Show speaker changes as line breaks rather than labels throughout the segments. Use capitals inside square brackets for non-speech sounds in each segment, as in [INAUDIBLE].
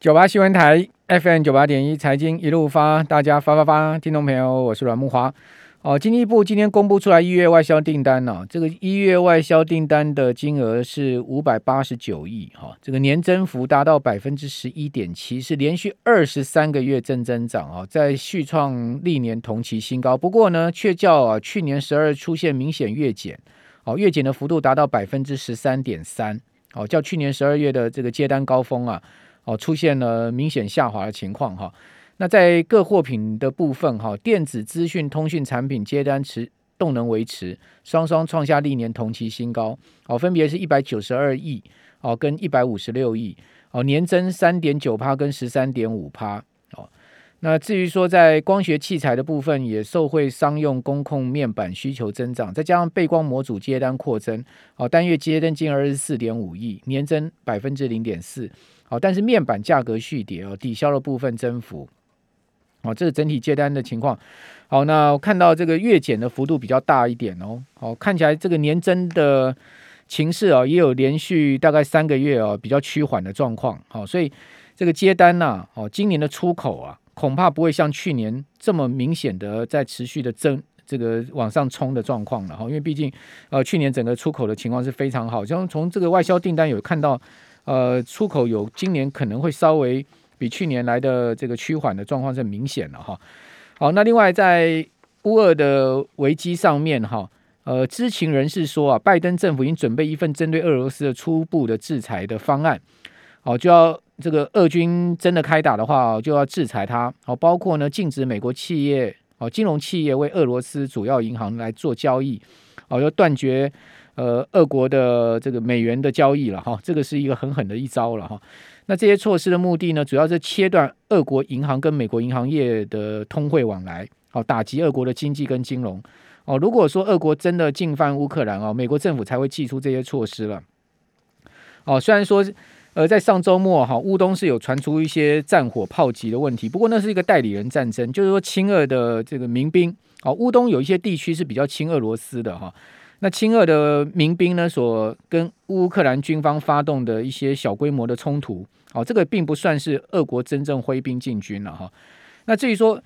九八新闻台 FM 九八点一财经一路发，大家发发发，听众朋友，我是阮木华。哦，经济部今天公布出来一月外销订单呢、这个一月外销订单的金额是五百八十九亿，哈，这个年增幅达到百分之十一点七，是连续二十三个月正增长啊，在续创历年同期新高。不过呢，却较啊去年十二月出现明显月减，哦，月减的幅度达到百分之十三点三，哦，较去年十二月的这个接单高峰啊。哦，出现了明显下滑的情况哈。那在各货品的部分哈，电子资讯通讯产品接单持动能维持，双双创下历年同期新高。哦，分别是一百九十二亿哦，跟一百五十六亿哦，年增三点九趴跟十三点五趴。哦，那至于说在光学器材的部分，也受惠商用工控面板需求增长，再加上背光模组接单扩增，哦，单月接单金额是四点五亿，年增百分之零点四。好，但是面板价格续跌哦，抵消了部分增幅。好，这是整体接单的情况。好，那我看到这个月减的幅度比较大一点哦。好，看起来这个年增的情势啊，也有连续大概三个月啊比较趋缓的状况。好，所以这个接单呐，哦，今年的出口啊，恐怕不会像去年这么明显的在持续的增这个往上冲的状况了哈。因为毕竟呃去年整个出口的情况是非常好，像从这个外销订单有看到。呃，出口有今年可能会稍微比去年来的这个趋缓的状况是明显了哈。好，那另外在乌俄的危机上面哈，呃，知情人士说啊，拜登政府已经准备一份针对俄罗斯的初步的制裁的方案。好，就要这个俄军真的开打的话，就要制裁它。好，包括呢禁止美国企业哦金融企业为俄罗斯主要银行来做交易。哦，要断绝。呃，俄国的这个美元的交易了哈，这个是一个狠狠的一招了哈。那这些措施的目的呢，主要是切断俄国银行跟美国银行业的通汇往来，好，打击俄国的经济跟金融。哦，如果说俄国真的进犯乌克兰啊，美国政府才会祭出这些措施了。哦，虽然说呃，在上周末哈，乌东是有传出一些战火炮击的问题，不过那是一个代理人战争，就是说亲俄的这个民兵。哦，乌东有一些地区是比较亲俄罗斯的哈。那亲俄的民兵呢，所跟乌克兰军方发动的一些小规模的冲突，哦，这个并不算是俄国真正挥兵进军了哈。那至于说，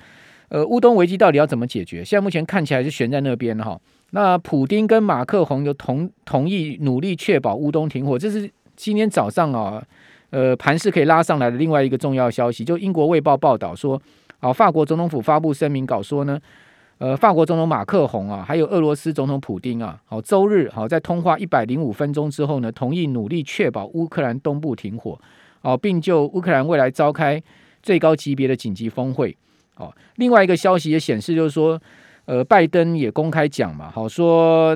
呃，乌东危机到底要怎么解决？现在目前看起来是悬在那边哈。那普丁跟马克宏又同同意努力确保乌东停火，这是今天早上啊，呃，盘势可以拉上来的另外一个重要消息。就英国卫报报道说，啊，法国总统府发布声明稿说呢。呃，法国总统马克宏啊，还有俄罗斯总统普丁啊，好，周日好在通话一百零五分钟之后呢，同意努力确保乌克兰东部停火，哦，并就乌克兰未来召开最高级别的紧急峰会。哦，另外一个消息也显示，就是说，呃，拜登也公开讲嘛，好说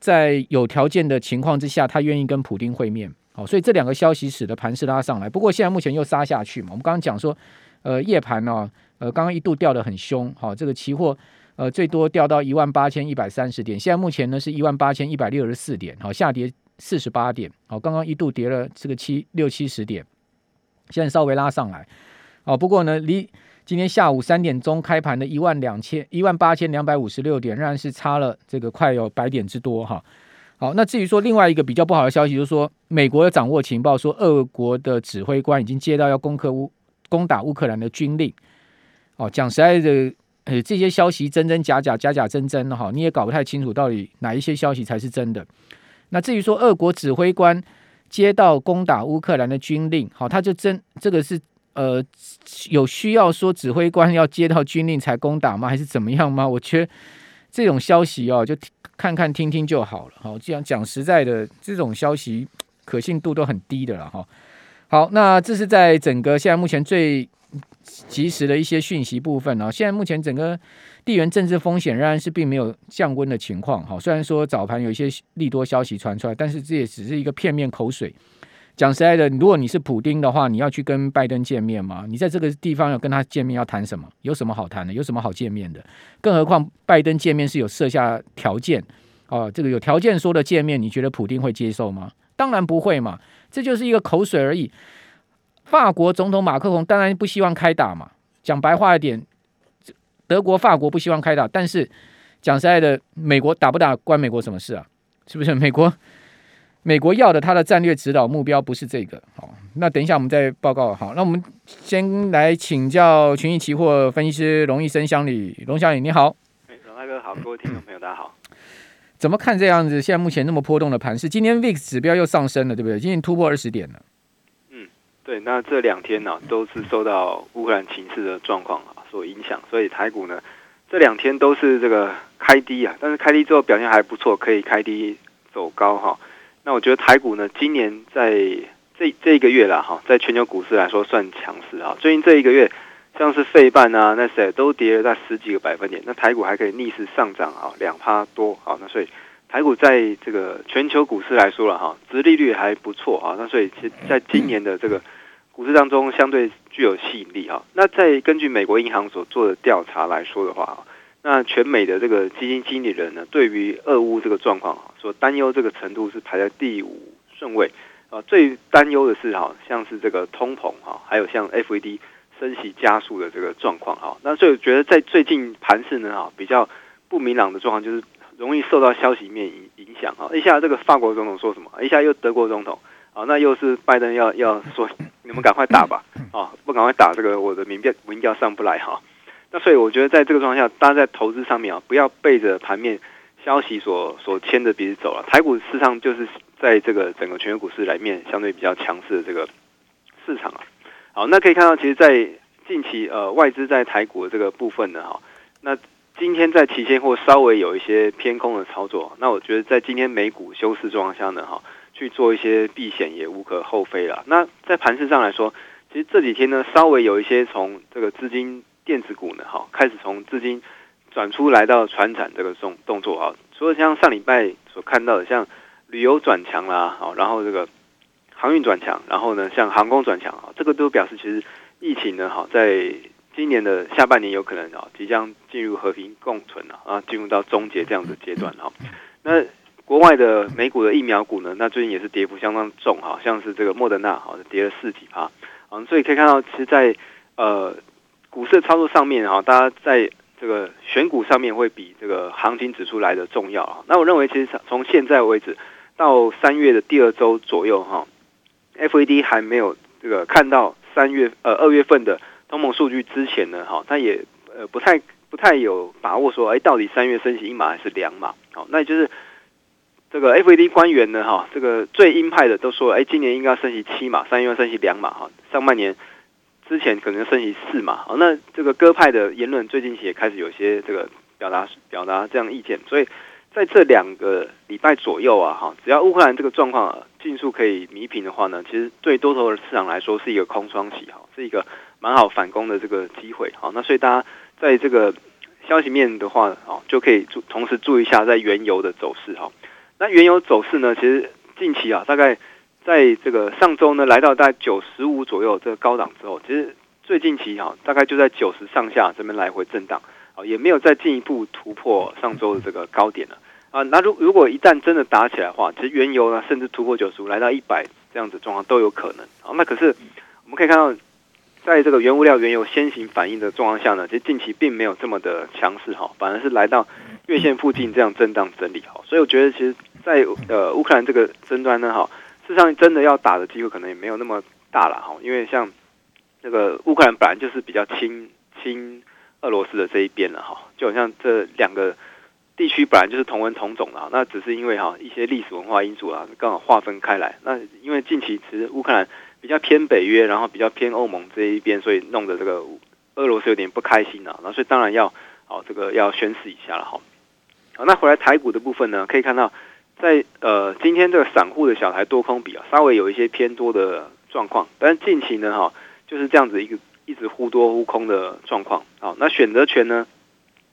在有条件的情况之下，他愿意跟普丁会面。好，所以这两个消息使得盘势拉上来。不过现在目前又杀下去嘛，我们刚刚讲说，呃，夜盘呢，呃，刚刚一度掉得很凶，好，这个期货。呃，最多掉到一万八千一百三十点，现在目前呢是一万八千一百六十四点，好，下跌四十八点，好，刚刚一度跌了这个七六七十点，现在稍微拉上来，哦，不过呢，离今天下午三点钟开盘的一万两千一万八千两百五十六点，仍然是差了这个快有百点之多哈。好，那至于说另外一个比较不好的消息，就是说美国掌握情报说，俄国的指挥官已经接到要攻克乌攻打乌克兰的军令，哦，讲实在的。呃，这些消息真真假假，假假真真的哈，你也搞不太清楚到底哪一些消息才是真的。那至于说，俄国指挥官接到攻打乌克兰的军令，好，他就真这个是呃有需要说指挥官要接到军令才攻打吗？还是怎么样吗？我觉得这种消息哦，就看看听听就好了。好，这样讲实在的，这种消息可信度都很低的了哈。好，那这是在整个现在目前最。及时的一些讯息部分啊，现在目前整个地缘政治风险仍然是并没有降温的情况哈。虽然说早盘有一些利多消息传出来，但是这也只是一个片面口水。讲实在的，如果你是普丁的话，你要去跟拜登见面吗？你在这个地方要跟他见面，要谈什么？有什么好谈的？有什么好见面的？更何况拜登见面是有设下条件啊，这个有条件说的见面，你觉得普丁会接受吗？当然不会嘛，这就是一个口水而已。法国总统马克龙当然不希望开打嘛，讲白话一点，德国、法国不希望开打，但是讲实在的，美国打不打关美国什么事啊？是不是？美国美国要的他的战略指导目标不是这个。好，那等一下我们再报告。好，那我们先来请教群益期货分析师龙一生乡里，龙襄理你好。
哎，龙大哥好，各位听众朋友大家好。
怎么看这样子？现在目前那么波动的盘势，今天 VIX 指标又上升了，对不对？今天突破二十点了。
嗯，对。那这两天呢、都是受到乌克兰情势的状况啊所影响，所以台股呢这两天都是这个开低啊，但是开低之后表现还不错，可以开低走高哈、那我觉得台股呢，今年在这这一个月啦哈，在全球股市来说算强势啊。最近这一个月。像是费半啊，那些都跌了在十几个百分点，那台股还可以逆势上涨啊，两趴多啊，那所以台股在这个全球股市来说了哈，殖利率还不错啊，那所以其实在今年的这个股市当中相对具有吸引力哈。那在根据美国银行所做的调查来说的话，那全美的这个基金经理人呢，对于俄乌这个状况啊，所担忧这个程度是排在第五顺位啊，最担忧的是哈，像是这个通膨哈，还有像 FED。升息加速的这个状况哈，那所以我觉得在最近盘势呢哈，比较不明朗的状况就是容易受到消息面影影响哈，一下这个法国总统说什么，一下又德国总统。啊，那又是拜登要要说 [COUGHS] 你们赶快打吧啊，[COUGHS] 不赶快打这个我的民调民调上不来哈，那所以我觉得在这个状况下，大家在投资上面啊，不要背着盘面消息所所牵着鼻子走了，台股事实上就是在这个整个全球股市来面相对比较强势的这个市场啊。好，那可以看到，其实，在近期呃外资在台股的这个部分呢，哈，那今天在期现货稍微有一些偏空的操作，那我觉得在今天美股休市状况下呢，哈，去做一些避险也无可厚非了。那在盘势上来说，其实这几天呢，稍微有一些从这个资金电子股呢，哈，开始从资金转出来到传产这个动动作啊，除了像上礼拜所看到的，像旅游转强啦，好，然后这个。航运转强，然后呢，像航空转强啊，这个都表示其实疫情呢，哈，在今年的下半年有可能啊，即将进入和平共存啊，啊，进入到终结这样的阶段哈。那国外的美股的疫苗股呢，那最近也是跌幅相当重哈，像是这个莫德纳哈，跌了四几趴啊，所以可以看到，其实在呃股市的操作上面哈，大家在这个选股上面会比这个行情指数来的重要啊。那我认为，其实从现在为止到三月的第二周左右哈。FED 还没有这个看到三月呃二月份的通膨数据之前呢，哈，他也呃不太不太有把握说，哎，到底三月升息一码还是两码？好，那就是这个 FED 官员呢，哈，这个最鹰派的都说，哎，今年应该要升息七码，三月要升息两码，哈，上半年之前可能升息四码，好，那这个鸽派的言论最近也开始有些这个表达表达这样意见，所以。在这两个礼拜左右啊，哈，只要乌克兰这个状况尽速可以弥平的话呢，其实对多头的市场来说是一个空窗期，哈，是一个蛮好反攻的这个机会，好，那所以大家在这个消息面的话，哦，就可以注同时注意一下在原油的走势，哈，那原油走势呢，其实近期啊，大概在这个上周呢，来到大概九十五左右这个高档之后，其实最近期哈，大概就在九十上下这边来回震荡，啊，也没有再进一步突破上周的这个高点了。啊，那如如果一旦真的打起来的话，其实原油呢，甚至突破九十五，来到一百这样子状况都有可能。啊，那可是我们可以看到，在这个原物料原油先行反应的状况下呢，其实近期并没有这么的强势哈，反而是来到月线附近这样震荡整理哈。所以我觉得，其实在呃乌克兰这个争端呢，哈，事实上真的要打的机会可能也没有那么大了哈，因为像这个乌克兰本来就是比较亲亲俄罗斯的这一边了哈，就好像这两个。地区本来就是同文同种的，那只是因为哈一些历史文化因素啊，刚好划分开来。那因为近期其实乌克兰比较偏北约，然后比较偏欧盟这一边，所以弄得这个俄罗斯有点不开心啊。那所以当然要好这个要宣示一下了哈。好，那回来台股的部分呢，可以看到在呃今天这个散户的小台多空比啊，稍微有一些偏多的状况，但是近期呢哈就是这样子一个一直忽多忽空的状况。好，那选择权呢，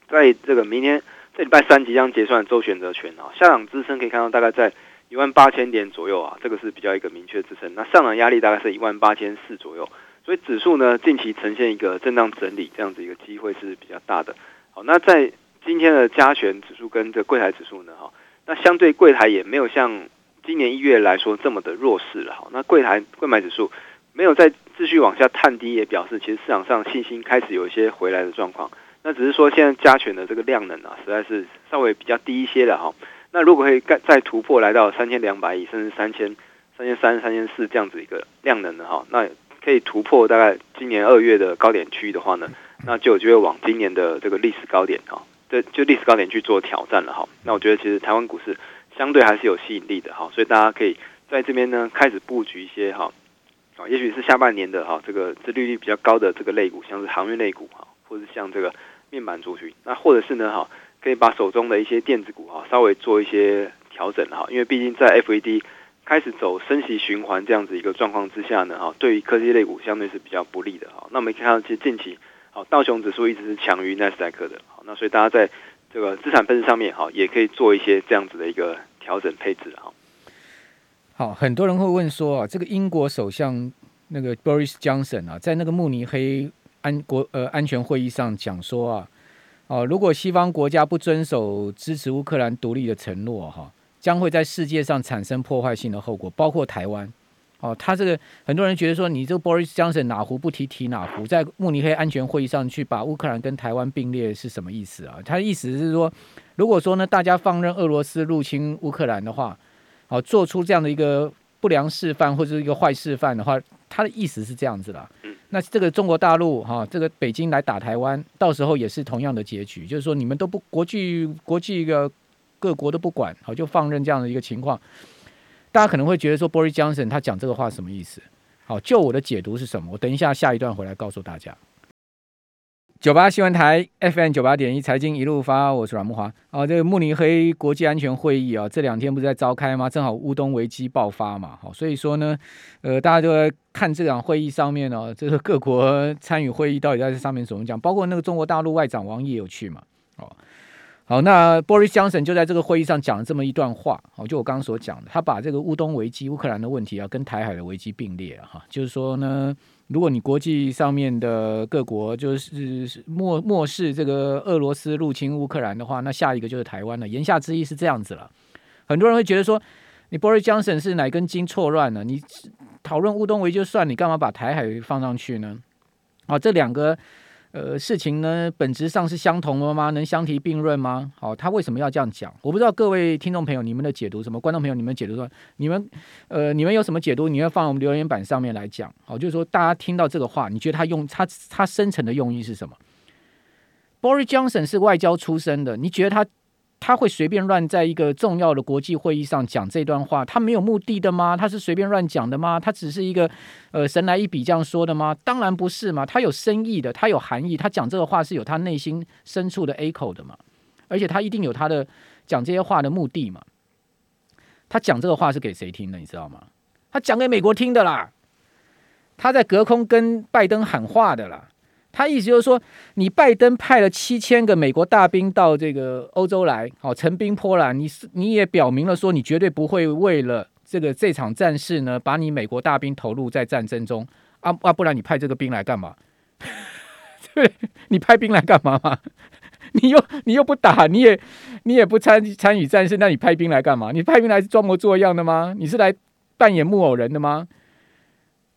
在这个明天。这礼拜三即将结算周选择权啊，下档支撑可以看到大概在一万八千点左右啊，这个是比较一个明确支撑。那上档压力大概是一万八千四左右，所以指数呢近期呈现一个震荡整理这样子一个机会是比较大的。好，那在今天的加权指数跟这柜台指数呢，哈，那相对柜台也没有像今年一月来说这么的弱势了。好，那柜台柜买指数没有在继续往下探低，也表示其实市场上信心开始有一些回来的状况。那只是说现在加权的这个量能啊，实在是稍微比较低一些的哈。那如果可以再突破来到三千两百亿，甚至三千、三千三、三千四这样子一个量能的哈，那可以突破大概今年二月的高点区域的话呢，那就有机会往今年的这个历史高点哈，这就历史高点去做挑战了哈。那我觉得其实台湾股市相对还是有吸引力的哈，所以大家可以在这边呢开始布局一些哈，啊，也许是下半年的哈这个殖利率比较高的这个类股，像是航运类股哈，或者像这个面板族群，那或者是呢哈。可以把手中的一些电子股哈稍微做一些调整哈，因为毕竟在 FED 开始走升息循环这样子一个状况之下呢哈，对于科技类股相对是比较不利的哈。那我们看到，其实近期好道琼指数一直是强于纳斯达克的，好，那所以大家在这个资产配置上面哈，也可以做一些这样子的一个调整配置哈。
好，很多人会问说啊，这个英国首相那个 Boris Johnson 啊，在那个慕尼黑安国呃安全会议上讲说啊。哦，如果西方国家不遵守支持乌克兰独立的承诺，哈，将会在世界上产生破坏性的后果，包括台湾。哦，他这个很多人觉得说，你这个 Boris Johnson 哪壶不提提哪壶，在慕尼黑安全会议上去把乌克兰跟台湾并列是什么意思啊？他的意思是说，如果说呢，大家放任俄罗斯入侵乌克兰的话，哦，做出这样的一个不良示范或者是一个坏示范的话，他的意思是这样子的。那这个中国大陆哈，这个北京来打台湾，到时候也是同样的结局，就是说你们都不国际国际一个各国都不管，好就放任这样的一个情况。大家可能会觉得说，Boris Johnson 他讲这个话什么意思？好，就我的解读是什么？我等一下下一段回来告诉大家。九八新闻台 FM 九八点一财经一路发，我是阮慕华。哦，这个慕尼黑国际安全会议啊，这两天不是在召开吗？正好乌东危机爆发嘛，好，所以说呢，呃，大家都在看这场会议上面呢，这个各国参与会议到底在这上面怎么讲？包括那个中国大陆外长王毅有去嘛，哦，好，那 Boris Johnson 就在这个会议上讲了这么一段话，好，就我刚刚所讲的，他把这个乌东危机、乌克兰的问题啊，跟台海的危机并列哈，就是说呢。如果你国际上面的各国就是漠漠视这个俄罗斯入侵乌克兰的话，那下一个就是台湾了。言下之意是这样子了。很多人会觉得说，你 Boris Johnson 是哪根筋错乱了？你讨论乌东围就算，你干嘛把台海放上去呢？啊，这两个。呃，事情呢，本质上是相同的吗？能相提并论吗？好，他为什么要这样讲？我不知道各位听众朋友，你们的解读什么？观众朋友，你们解读说，你们呃，你们有什么解读？你要放我们留言板上面来讲。好，就是说大家听到这个话，你觉得他用他他深层的用意是什么？Boris Johnson 是外交出身的，你觉得他？他会随便乱在一个重要的国际会议上讲这段话，他没有目的的吗？他是随便乱讲的吗？他只是一个呃神来一笔这样说的吗？当然不是嘛，他有深意的，他有含义，他讲这个话是有他内心深处的 echo 的嘛，而且他一定有他的讲这些话的目的嘛。他讲这个话是给谁听的？你知道吗？他讲给美国听的啦，他在隔空跟拜登喊话的啦。他意思就是说，你拜登派了七千个美国大兵到这个欧洲来，好，陈兵波兰，你是你也表明了说，你绝对不会为了这个这场战事呢，把你美国大兵投入在战争中啊啊，不然你派这个兵来干嘛？对，[LAUGHS] 你派兵来干嘛嘛？[LAUGHS] 你又你又不打，你也你也不参参与战事，那你派兵来干嘛？你派兵来是装模作样的吗？你是来扮演木偶人的吗？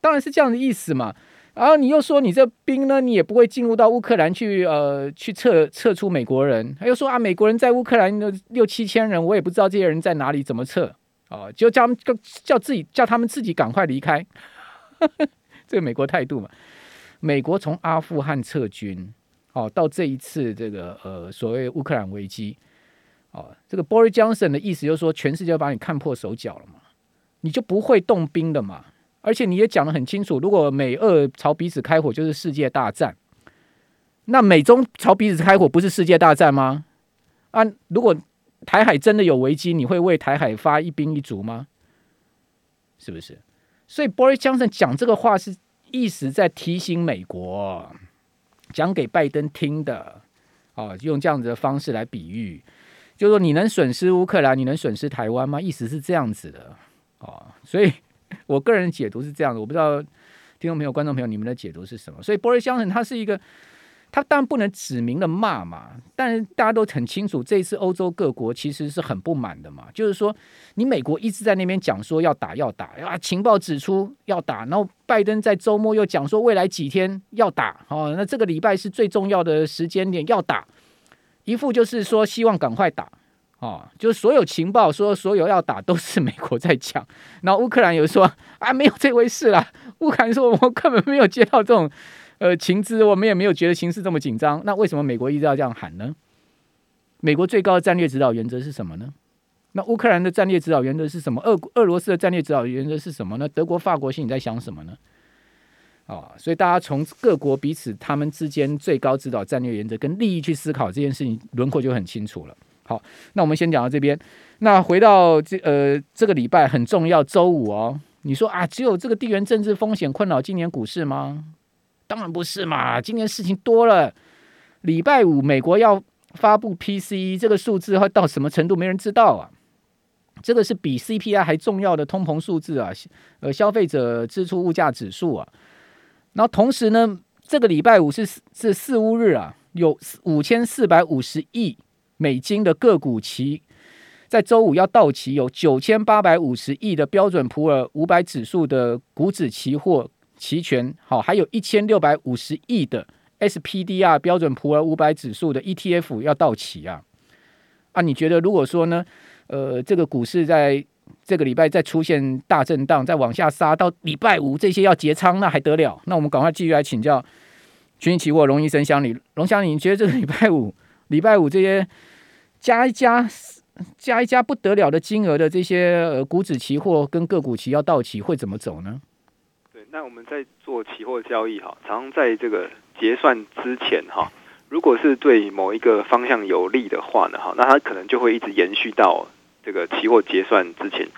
当然是这样的意思嘛。然后你又说你这兵呢，你也不会进入到乌克兰去，呃，去撤撤出美国人。他又说啊，美国人在乌克兰有六七千人，我也不知道这些人在哪里，怎么撤啊？就叫他们叫自己叫他们自己赶快离开。[LAUGHS] 这个美国态度嘛，美国从阿富汗撤军，哦，到这一次这个呃所谓乌克兰危机，哦，这个 Boris Johnson 的意思就是说，全世界把你看破手脚了嘛，你就不会动兵的嘛。而且你也讲得很清楚，如果美俄朝彼此开火，就是世界大战。那美中朝彼此开火，不是世界大战吗？啊，如果台海真的有危机，你会为台海发一兵一卒吗？是不是？所以 Boris Johnson 讲这个话是意思在提醒美国，讲给拜登听的。哦，用这样子的方式来比喻，就是说你能损失乌克兰，你能损失台湾吗？意思是这样子的。哦，所以。[LAUGHS] 我个人解读是这样的，我不知道听众朋友、观众朋友你们的解读是什么。所以，Boris Johnson 他是一个，他当然不能指明的骂嘛，但是大家都很清楚，这一次欧洲各国其实是很不满的嘛。就是说，你美国一直在那边讲说要打要打啊，情报指出要打，然后拜登在周末又讲说未来几天要打，哦，那这个礼拜是最重要的时间点要打，一副就是说希望赶快打，哦，就是所有情报说所有要打都是美国在讲，然后乌克兰有说啊没有这回事啦，乌克兰说我们根本没有接到这种呃情资，我们也没有觉得情势这么紧张，那为什么美国一直要这样喊呢？美国最高的战略指导原则是什么呢？那乌克兰的战略指导原则是什么？俄俄罗斯的战略指导原则是什么呢？德国、法国心里在想什么呢？哦，所以大家从各国彼此他们之间最高指导战略原则跟利益去思考这件事情，轮廓就很清楚了。好，那我们先讲到这边。那回到这呃这个礼拜很重要，周五哦。你说啊，只有这个地缘政治风险困扰今年股市吗？当然不是嘛，今年事情多了。礼拜五美国要发布 PCE 这个数字会到什么程度，没人知道啊。这个是比 CPI 还重要的通膨数字啊，呃，消费者支出物价指数啊。然后同时呢，这个礼拜五是是四乌日啊，有五千四百五十亿。美金的个股期在周五要到期，有九千八百五十亿的标准普尔五百指数的股指期货期权，好，还有一千六百五十亿的 SPDR 标准普尔五百指数的 ETF 要到期啊！啊，你觉得如果说呢，呃，这个股市在这个礼拜再出现大震荡，再往下杀到礼拜五，这些要结仓，那还得了？那我们赶快继续来请教群益期货龙医生襄理，龙襄理，你觉得这个礼拜五？礼拜五这些加一加加一加不得了的金额的这些呃股指期货跟个股期要到期会怎么走呢？
对，那我们在做期货交易哈，常常在这个结算之前哈，如果是对某一个方向有利的话呢哈，那它可能就会一直延续到这个期货结算之前。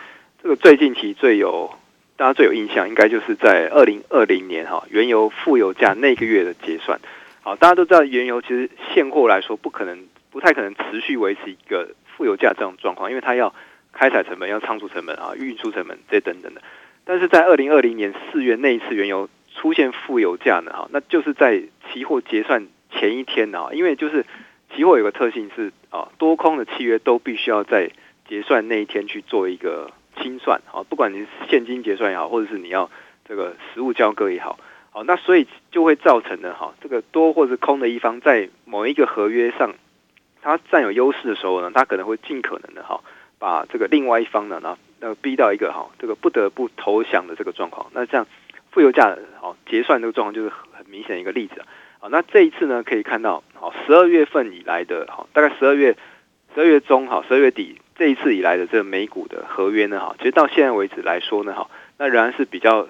这个最近期最有大家最有印象，应该就是在二零二零年哈原油负油价那个月的结算。好，大家都知道原油其实现货来说不可能，不太可能持续维持一个负油价这种状况，因为它要开采成本、要仓储成本啊、运输成本这等等的。但是在二零二零年四月那一次原油出现负油价呢，哈，那就是在期货结算前一天啊，因为就是期货有个特性是啊，多空的契约都必须要在结算那一天去做一个清算啊，不管你是现金结算也好，或者是你要这个实物交割也好。好，那所以就会造成呢，哈，这个多或者空的一方在某一个合约上，他占有优势的时候呢，他可能会尽可能的哈，把这个另外一方呢，那那逼到一个哈，这个不得不投降的这个状况。那这样负油价好结算这个状况就是很明显一个例子。好，那这一次呢，可以看到，好，十二月份以来的，哈，大概十二月十二月中，哈，十二月底这一次以来的这个美股的合约呢，哈，其实到现在为止来说呢，哈，那仍然是比较。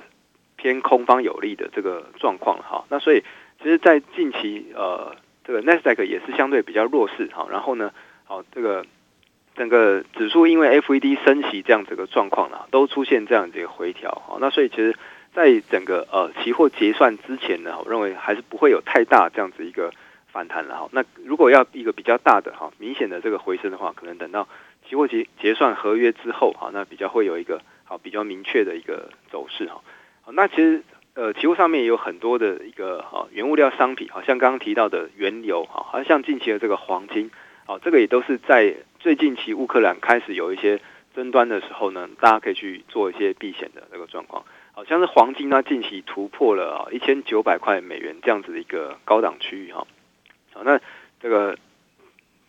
偏空方有利的这个状况哈，那所以其实，在近期呃，这个 Nasdaq 也是相对比较弱势哈，然后呢，好这个整个指数因为 FED 升息这样子的状况呢，都出现这样子一个回调哈，那所以其实，在整个呃期货结算之前呢，我认为还是不会有太大这样子一个反弹了哈。那如果要一个比较大的哈明显的这个回升的话，可能等到期货结结算合约之后哈，那比较会有一个好比较明确的一个走势哈。那其实，呃，期货上面也有很多的一个哈原物料商品，好像刚刚提到的原油，哈，好像近期的这个黄金，好，这个也都是在最近期乌克兰开始有一些争端的时候呢，大家可以去做一些避险的这个状况。好像是黄金呢，近期突破了啊一千九百块美元这样子的一个高档区域哈。好，那这个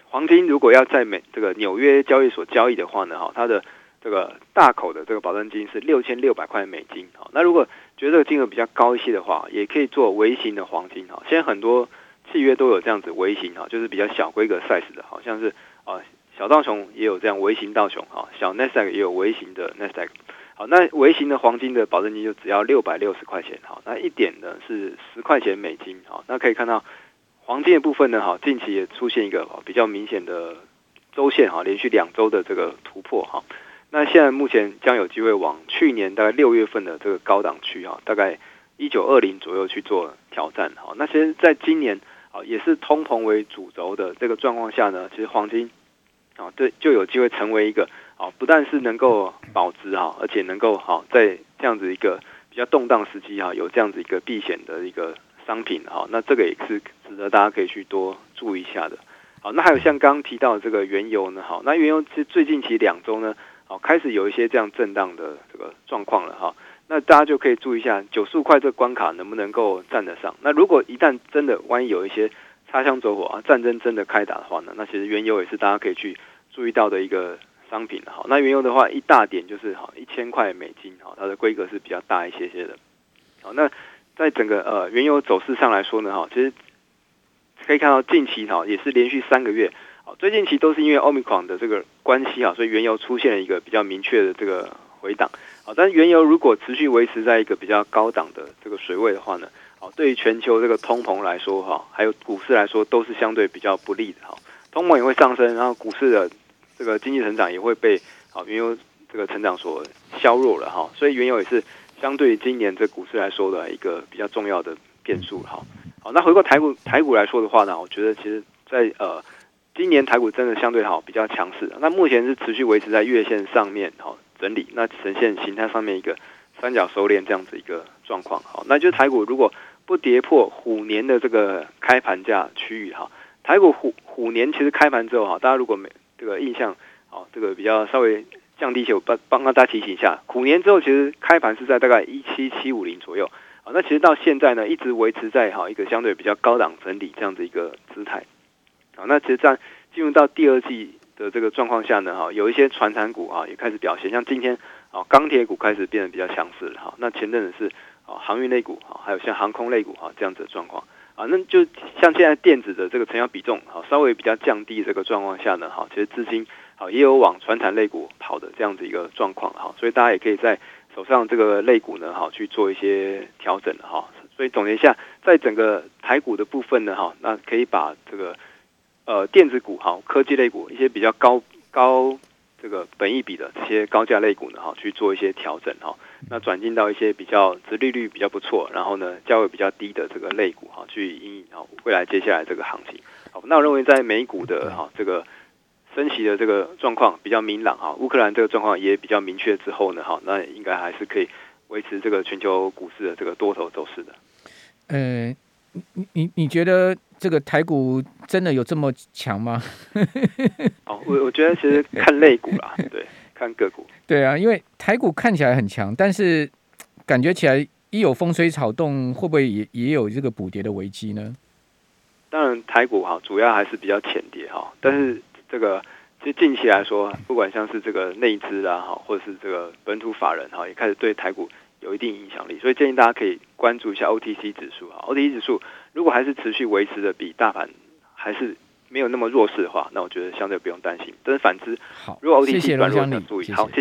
黄金如果要在美这个纽约交易所交易的话呢，哈，它的这个大口的这个保证金是六千六百块美金，好，那如果觉得这个金额比较高一些的话，也可以做微型的黄金，哈，现在很多契约都有这样子微型，哈，就是比较小规格 size 的，好像是啊小道琼也有这样微型道琼，哈，小 Nasdaq 也有微型的 Nasdaq，好，那微型的黄金的保证金就只要六百六十块钱，好，那一点呢是十块钱美金，好，那可以看到黄金的部分呢，哈，近期也出现一个比较明显的周线，哈，连续两周的这个突破，哈。那现在目前将有机会往去年大概六月份的这个高档区哈，大概一九二零左右去做挑战哈。那其实在今年啊，也是通膨为主轴的这个状况下呢，其实黄金啊，对就有机会成为一个啊，不但是能够保值哈，而且能够好在这样子一个比较动荡时期哈，有这样子一个避险的一个商品哈。那这个也是值得大家可以去多注意一下的。好，那还有像刚刚提到的这个原油呢，好，那原油其实最近其实两周呢。好，开始有一些这样震荡的这个状况了哈。那大家就可以注意一下九十五块这个关卡能不能够站得上。那如果一旦真的万一有一些擦枪走火啊，战争真的开打的话呢，那其实原油也是大家可以去注意到的一个商品。好，那原油的话，一大点就是好一千块美金，好，它的规格是比较大一些些的。好，那在整个呃原油走势上来说呢，哈，其实可以看到近期哈也是连续三个月，好，最近期都是因为 Omicron 的这个关系啊，所以原油出现了一个比较明确的这个回档。好，但是原油如果持续维持在一个比较高档的这个水位的话呢，好，对于全球这个通膨来说哈，还有股市来说都是相对比较不利的哈。通膨也会上升，然后股市的这个经济成长也会被好原油这个成长所削弱了哈。所以原油也是相对于今年这股市来说的一个比较重要的变数哈。好，那回过台股台股来说的话呢，我觉得其实在呃今年台股真的相对好比较强势。那目前是持续维持在月线上面哈。整理，那呈现形态上面一个三角收敛这样子一个状况，好，那就是台股如果不跌破虎年的这个开盘价区域哈，台股虎虎年其实开盘之后哈，大家如果没这个印象，好，这个比较稍微降低一些，我帮帮大家提醒一下，虎年之后其实开盘是在大概一七七五零左右，啊，那其实到现在呢，一直维持在哈一个相对比较高档整理这样子一个姿态，好，那其实在进入到第二季。的这个状况下呢，哈，有一些传产股啊也开始表现，像今天啊钢铁股开始变得比较强势了哈。那前阵子是啊航运类股啊，还有像航空类股哈这样子的状况啊，那就像现在电子的这个成交比重啊稍微比较降低这个状况下呢，哈，其实资金啊也有往传产类股跑的这样子一个状况哈，所以大家也可以在手上这个类股呢哈去做一些调整哈。所以总结一下，在整个台股的部分呢哈，那可以把这个。呃，电子股哈，科技类股一些比较高高这个本益比的这些高价类股呢哈，去做一些调整哈。那转进到一些比较殖利率比较不错，然后呢价位比较低的这个类股哈，去引领未来接下来这个行情。好，那我认为在美股的哈这个升息的这个状况比较明朗哈，乌克兰这个状况也比较明确之后呢哈，那应该还是可以维持这个全球股市的这个多头走势的。
嗯。你你你觉得这个台股真的有这么强吗？[LAUGHS]
哦，我我觉得其实看类股啦，[LAUGHS] 对，看个股。
对啊，因为台股看起来很强，但是感觉起来一有风吹草动，会不会也也有这个补跌的危机呢？
当然，台股哈主要还是比较浅跌哈，但是这个其实近期来说，不管像是这个内资啊哈，或者是这个本土法人哈，也开始对台股。有一定影响力，所以建议大家可以关注一下 OTC 指数啊。OTC 指数如果还是持续维持的比大盘还是没有那么弱势的话，那我觉得相对不用担心。但是反之，如果 OTC 软弱，要注意。好，谢谢。